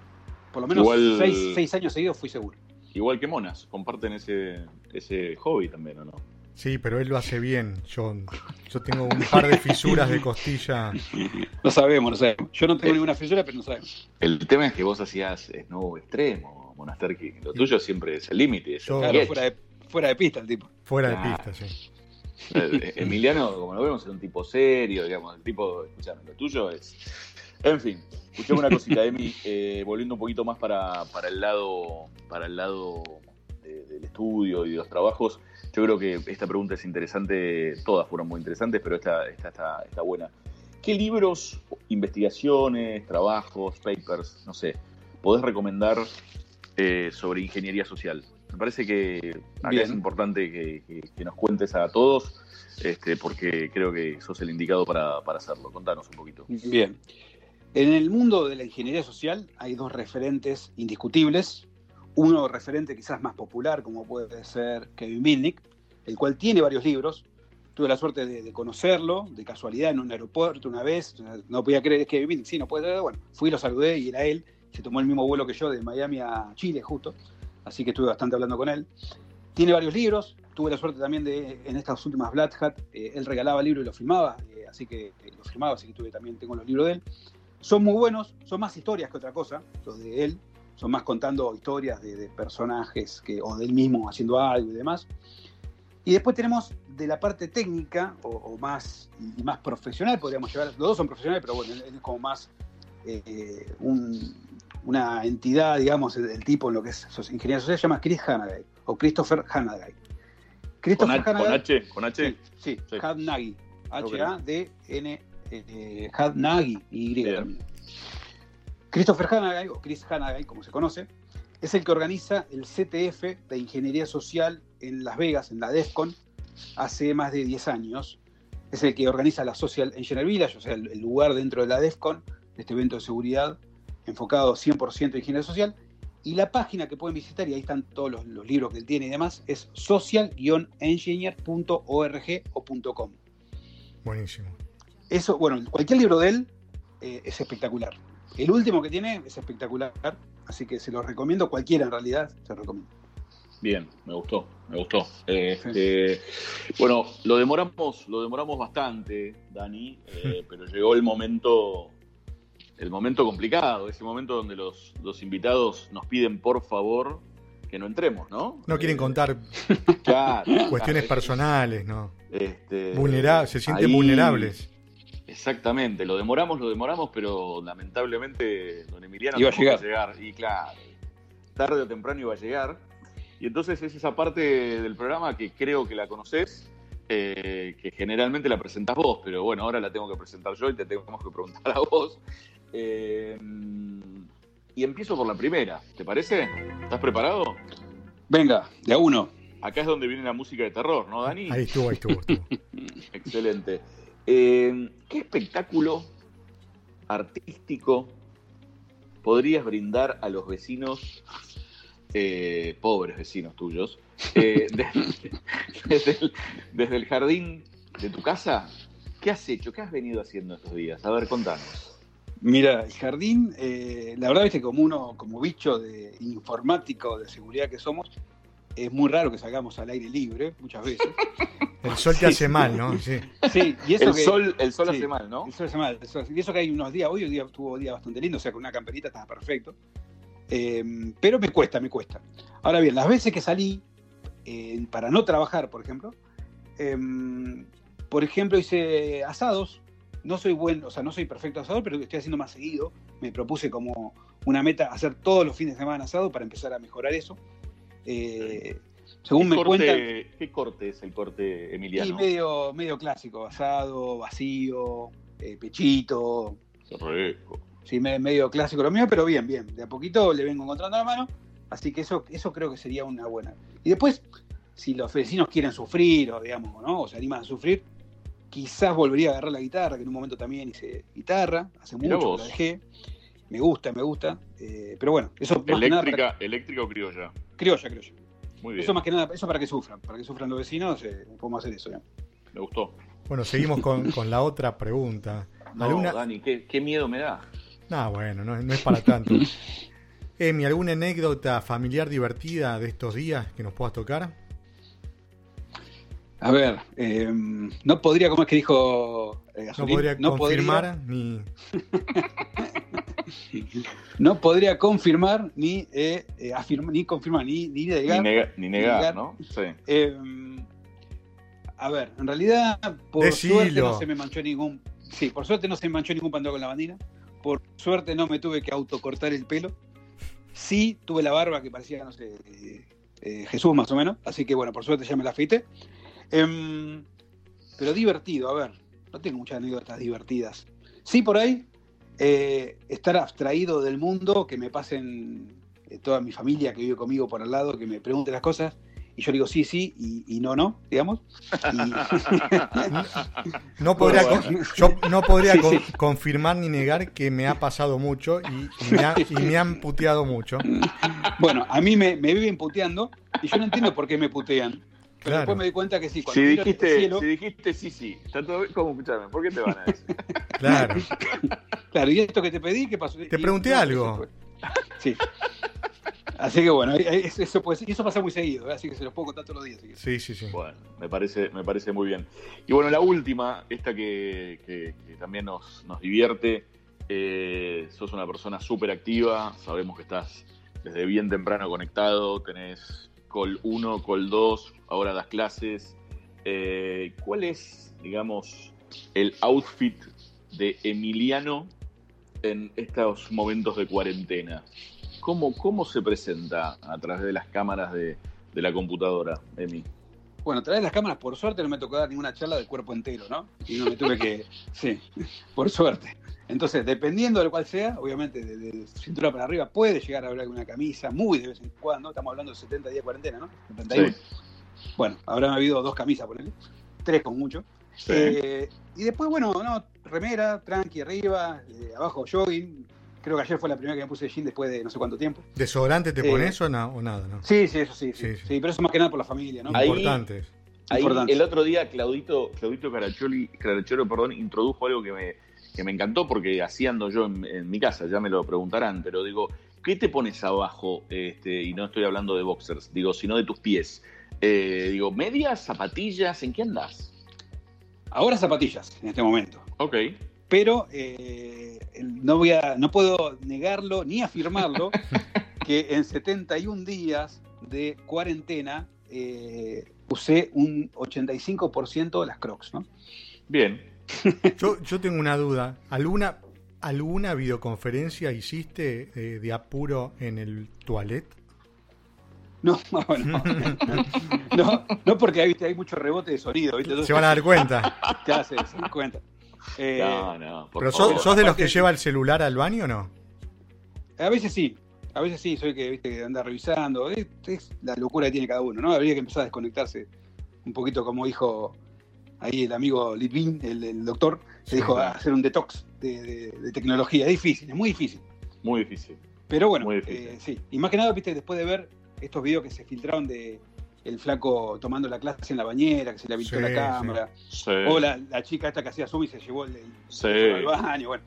por lo menos Igual- seis, seis años seguidos fui seguro. Igual que Monas, comparten ese, ese hobby también, ¿o no? Sí, pero él lo hace bien. Yo, yo tengo un par de fisuras de costilla. No sabemos, no sabemos. Yo no tengo ninguna fisura, pero no sabemos. El tema es que vos hacías snow extremo, Monasterki. Lo tuyo siempre es el límite. Claro, fuera de, fuera de pista el tipo. Fuera de pista, sí. Eh, Emiliano, como lo vemos, es un tipo serio, digamos, el tipo, escuchame, lo tuyo es... En fin, escuchame una cosita, Emi, eh, volviendo un poquito más para, para el lado, para el lado de- del estudio y de los trabajos, yo creo que esta pregunta es interesante, todas fueron muy interesantes, pero esta, está buena. ¿Qué libros, investigaciones, trabajos, papers, no sé, podés recomendar eh, sobre ingeniería social? Me parece que acá Bien. es importante que, que- que nos cuentes a todos, este, porque creo que sos el indicado para, para hacerlo. Contanos un poquito. Bien. En el mundo de la ingeniería social hay dos referentes indiscutibles. Uno referente quizás más popular, como puede ser Kevin Milnick, el cual tiene varios libros. Tuve la suerte de, de conocerlo, de casualidad, en un aeropuerto una vez. No podía creer que Kevin Milnick, sí, no puede ser. Bueno, fui, lo saludé y era él. Se tomó el mismo vuelo que yo de Miami a Chile, justo. Así que estuve bastante hablando con él. Tiene varios libros. Tuve la suerte también de, en estas últimas Black Hat, eh, él regalaba libros y los firmaba, eh, así que eh, los firmaba, así que tuve, también tengo los libros de él. Son muy buenos, son más historias que otra cosa, los de él. Son más contando historias de, personajes que, o de él mismo haciendo algo y demás. Y después tenemos de la parte técnica o, más, y más profesional, podríamos llevar. Los dos son profesionales, pero bueno, él es como más eh, un- una entidad, digamos, del tipo en lo que es ingeniería social, se llama Chris Hanagay o Christopher Hanagay. ¿Con, Christopher con Hanagay- H? ¿Con H? Sí, sí, Sí. Hadnagi. H-A-D-N, eh, Hadnagi, Y Bien. Christopher Hanagay, o Chris Hanagay, como se conoce, es el que organiza el CTF de Ingeniería Social en Las Vegas, en la DEFCON, hace más de 10 años. Es el que organiza la Social Engineer Village, o sea, el, el lugar dentro de la DEFCON, de este evento de seguridad enfocado 100% en ingeniería social. Y la página que pueden visitar, y ahí están todos los, los libros que él tiene y demás, es social-engineer.org o .com. Buenísimo. Eso, bueno, cualquier libro de él eh, es espectacular. El último que tiene es espectacular, así que se lo recomiendo, cualquiera en realidad se lo recomiendo. Bien, me gustó, me gustó. Eh, este, bueno, lo demoramos, lo demoramos bastante, Dani, eh, pero llegó el momento, el momento complicado, ese momento donde los, los invitados nos piden por favor que no entremos, ¿no? No quieren contar claro, cuestiones claro, personales, ¿no? este, Vulnera- se sienten ahí- vulnerables. Exactamente, lo demoramos, lo demoramos, pero lamentablemente don Emiliano Iba a que llegar. Y claro, tarde o temprano iba a llegar. Y entonces es esa parte del programa que creo que la conoces, eh, que generalmente la presentás vos, pero bueno, ahora la tengo que presentar yo y te tengo que preguntar a vos. Eh, y empiezo por la primera, ¿te parece? ¿Estás preparado? Venga, de a uno. Acá es donde viene la música de terror, ¿no, Dani? Ahí estuvo, ahí estuvo. estuvo. Excelente. Eh, ¿Qué espectáculo artístico podrías brindar a los vecinos, eh, pobres vecinos tuyos, eh, de- desde, el, desde el jardín de tu casa? ¿Qué has hecho? ¿Qué has venido haciendo estos días? A ver, contanos. Mira, el jardín, eh, la verdad, viste, como uno, como bicho de informático de seguridad que somos, es muy raro que salgamos al aire libre, muchas veces. El sol te Sí, hace mal, ¿no? Sí. Sí, y eso El que, sol, el sol sí. hace mal, ¿no? El sol hace mal. el sol- Y eso que hay unos días, hoy día estuvo un día bastante lindo, o sea, con una camperita estaba perfecto. Eh, pero me cuesta, me cuesta. Ahora bien, las veces que salí eh, para no trabajar, por ejemplo, eh, por ejemplo, hice asados, no soy buen, o sea, no soy perfecto asador, pero estoy haciendo más seguido. Me propuse como una meta hacer todos los fines de semana asado para empezar a mejorar eso. Eh, según ¿Qué me corte, cuentan, ¿Qué corte es el corte y emiliano? medio, medio clásico, asado, vacío, eh, pechito, rico. sí, me- medio clásico lo mío, pero bien, bien. De a poquito le vengo encontrando la mano, así que eso, eso creo que sería una buena. Y después, si los vecinos quieren sufrir, o digamos, ¿no? O se animan a sufrir, quizás volvería a agarrar la guitarra, que en un momento también hice guitarra, hace Mirá mucho vos. que la dejé. Me gusta, me gusta. eh, pero bueno, eso más que nada para- Eléctrica, eléctrica o criolla. criolla, criolla. Muy bien. Eso más que nada, eso para que sufran, para que sufran los vecinos, eh, podemos hacer eso. ¿no? Me gustó. Bueno, seguimos con, con la otra pregunta. No, ¿Alguna- Dani, qué, qué miedo me da. No, bueno, no, no es para tanto. Emi, ¿alguna anécdota familiar divertida de estos días que nos puedas tocar? A ver, eh, no podría, ¿cómo es que dijo eh, No podría No confirmar ni... No podría confirmar ni eh, eh, afirmar, ni confirmar, ni, ni Ni, negar. nega- ni negar, negar. ¿no? Sí. Eh, a ver, en realidad, por Decilo. suerte no se me manchó ningún. Sí, por suerte no se me manchó ningún pantalón con la bandina. Por suerte no me tuve que autocortar el pelo. Sí tuve la barba que parecía, no sé, eh, eh, Jesús más o menos. Así que bueno, por suerte ya me la afeité. Em, pero divertido, a ver, no tengo muchas anécdotas divertidas. Sí, por ahí, eh, estar abstraído del mundo, que me pasen eh, toda mi familia que vive conmigo por al lado, que me pregunte las cosas, y yo digo sí, sí, y, y no, no, digamos. Y- No podría, Bueno, yo no podría Sí, con- sí. confirmar ni negar que me ha pasado mucho y, y me, ha- y me han puteado mucho. bueno, a mí me, me viven puteando, y yo no entiendo por qué me putean. Pero Claro. después me di cuenta que sí, cuando Si dijiste, cielo- si dijiste sí, sí. Está todo bien. ¿Cómo escuchame? ¿Por qué te van a decir? Claro. Claro, y esto que te pedí, ¿qué pasó? Te pregunté algo. Sí. Así que bueno, eso, puede ser- y eso pasa muy seguido, ¿eh? así que se los puedo contar todos los días. que- Sí, sí, sí. Bueno, me parece, me parece muy bien. Y bueno, la última, esta que, que- que también nos, nos divierte. eh, sos una persona súper activa, sabemos que estás desde bien temprano conectado, tenés call 1, call 2, ahora das clases. Eh, ¿Cuál es, digamos, el outfit de Emiliano en estos momentos de cuarentena? ¿Cómo, cómo se presenta a través de las cámaras de, de la computadora, Emi? Bueno, a través de las cámaras, por suerte, no me tocó dar ninguna charla del cuerpo entero, ¿no? Y no me tuve que. Sí, por suerte. Entonces, dependiendo de cuál sea, obviamente, de, de cintura para arriba, puede llegar a haber alguna camisa, muy de vez en cuando. Estamos hablando de 70 días de cuarentena, ¿no? 71. Sí. Bueno, habrán habido dos camisas, por ejemplo. Tres con mucho. Sí. Eh, y después, bueno, no, remera, tranqui arriba, eh, abajo jogging. Creo que ayer fue la primera que me puse jean después de no sé cuánto tiempo. ¿Desodorante te Eh, pones o, no, o nada? ¿no? Sí, sí, eso sí, sí, Sí, pero eso más que nada por la familia, ¿no? Ahí- Importantes. Ahí, Importante. el otro día Claudito, Claudito Caracholi, Caracholo perdón, introdujo algo que me, que me encantó porque así ando yo en, en mi casa, ya me lo preguntarán, pero digo, ¿qué te pones abajo? Este, y no estoy hablando de boxers, digo, sino de tus pies. Eh, digo, medias, zapatillas, ¿en qué andas? Ahora zapatillas, en este momento. Ok. Pero eh, no voy a, no puedo negarlo ni afirmarlo que en 71 días de cuarentena eh, usé un 85% de las Crocs, ¿no? Bien. Yo, yo tengo una duda. ¿Alguna, alguna videoconferencia hiciste eh, de apuro en el toilet? No, no, no, no, no, porque hay, viste, hay mucho rebote de sonido, ¿viste? Entonces, Se van a dar cuenta. te hace, se dan cuenta. Eh, no, no. por ¿Pero favor. sos, sos de los que lleva el celular al baño o no? A veces sí, a veces sí, soy que, viste, que anda revisando, es, es la locura que tiene cada uno, ¿no? Habría que empezar a desconectarse un poquito como dijo ahí el amigo Litvin, el, el doctor, se Sí, dijo a hacer un detox de, de- de tecnología, es difícil, es muy difícil. Muy difícil. Pero bueno, Muy difícil. eh, sí, y más que nada, viste, después de ver estos videos que se filtraron de el flaco tomando la clase en la bañera, que se le habilitó Sí, la cámara, Sí. o la, la chica esta que hacía zoom y se llevó el, el Sí. al baño, bueno.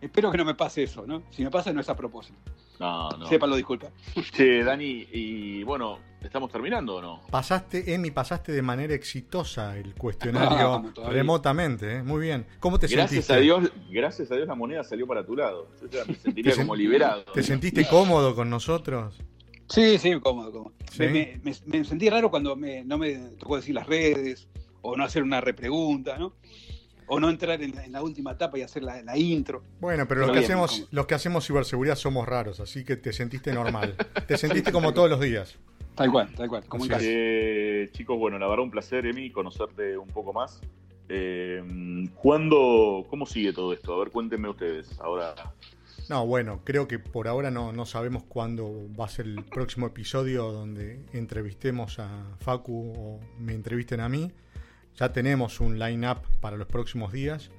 Espero que no me pase eso, ¿no? Si me pasa no es a propósito. No, no. Sépanlo, disculpa. Che, Dani, y bueno, ¿estamos terminando o no? Pasaste, Emi, pasaste de manera exitosa el cuestionario Vamos, todavía. remotamente, ¿eh? Muy bien. ¿Cómo te Gracias sentiste? a Dios, gracias a Dios la moneda salió para tu lado. Yo ya me sentiría como liberado. ¿Te sentiste cómodo con nosotros? Sí, sí, cómodo, cómodo. ¿Sí? Me, me- me- me sentí raro cuando me- no me tocó decir las redes o no hacer una repregunta, ¿no? o no entrar en la, en la última etapa y hacer la, la intro. Bueno, pero, Pero los, que hacemos, los que hacemos ciberseguridad somos raros, así que te sentiste normal. te sentiste como todos los días. Tal cual, tal cual. Como. Eh, chicos, bueno, la verdad un placer, Emi, conocerte un poco más. Eh, ¿Cuándo, cómo sigue todo esto? A ver, cuéntenme ustedes. Ahora, No, bueno, creo que por ahora no, no sabemos cuándo va a ser el próximo episodio donde entrevistemos a Facu o me entrevisten a mí. Ya tenemos un line-up para los próximos días.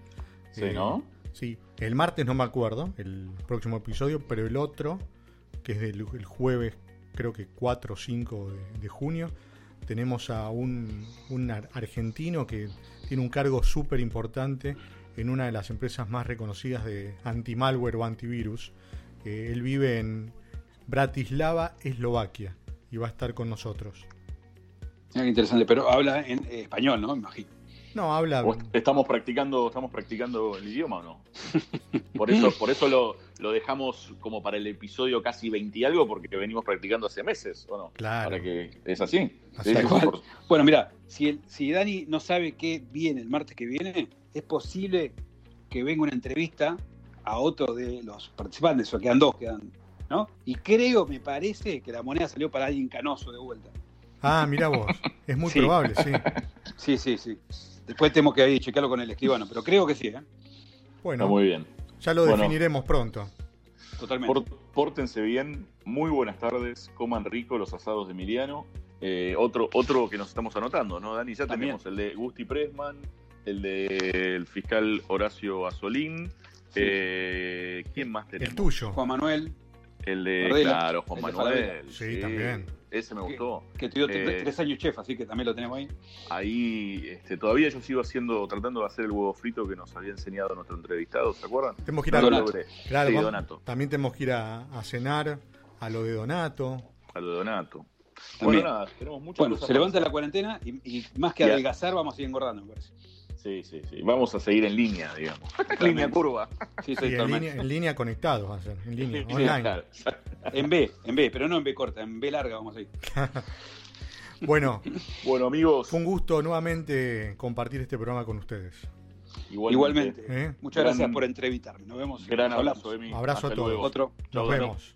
sí, Eh, ¿no? Sí, el martes no me acuerdo, el próximo episodio, pero el otro, que es del, el jueves, creo que 4 o 5 de, de junio, tenemos a un, un ar- argentino que tiene un cargo súper importante en una de las empresas más reconocidas de anti-malware o antivirus. Eh, él vive en Bratislava, Eslovaquia, y va a estar con nosotros. Qué interesante, pero habla en eh, español, ¿no? Me imagino. No, habla... ¿O est- ¿Estamos practicando, estamos practicando el idioma o no? Por eso, por eso lo, lo dejamos como para el episodio casi 20 y algo, porque venimos practicando hace meses, ¿o no? Claro. Para que es así. Así Sí, es. Bueno, mira, si, el- si Dani no sabe qué viene el martes que viene, es posible que venga una entrevista a otro de los participantes, o quedan dos, quedan, ¿no? Y creo, me parece, que la moneda salió para alguien canoso de vuelta. Ah, mira vos, es muy Sí. probable, sí. Sí, sí, sí. Después tenemos que ahí checarlo con el escribano, pero creo que sí, ¿eh? Bueno, Está muy bien. ya lo Bueno. definiremos pronto. Totalmente. Por- pórtense bien, muy buenas tardes, coman rico los asados de Emiliano. Eh, otro, otro que nos estamos anotando, ¿no, Dani? Ya También. tenemos el de Gusti Pressman, el del fiscal Horacio Asolín. Eh, ¿Quién más tenemos? El tuyo. Juan Manuel, El de, claro, Juan el de Manuel. Sí, también. Ese me gustó. que estudió Eh. tre- tres años chef, así que también lo tenemos ahí. Ahí, este, todavía yo sigo haciendo, tratando de hacer el huevo frito que nos había enseñado nuestro entrevistado, ¿se acuerdan? Tenemos que ir a, Donato. claro, Sí, vamos- Donato. También tenemos que ir a, a cenar a lo de Donato. A lo de Donato. También. Bueno, nada, tenemos muchas Bueno, cosas se levanta la cuarentena y, y más que adelgazar, vamos a seguir engordando, me parece. Sí, sí, sí. Vamos a seguir en línea, digamos. línea curva. Sí, sí, en totalmente. línea, en línea conectados va a ser, en línea, Sí, online. Claro. En B, en B, pero no en B corta, en B larga vamos a ir. Bueno, Bueno, amigos, fue un gusto nuevamente compartir este programa con ustedes. igualmente. Igualmente. ¿eh? Muchas Gran- gracias por entrevistarme. Nos vemos. Gran abrazo, Emi. Abrazo a todos. luego. Otro. Nos vemos.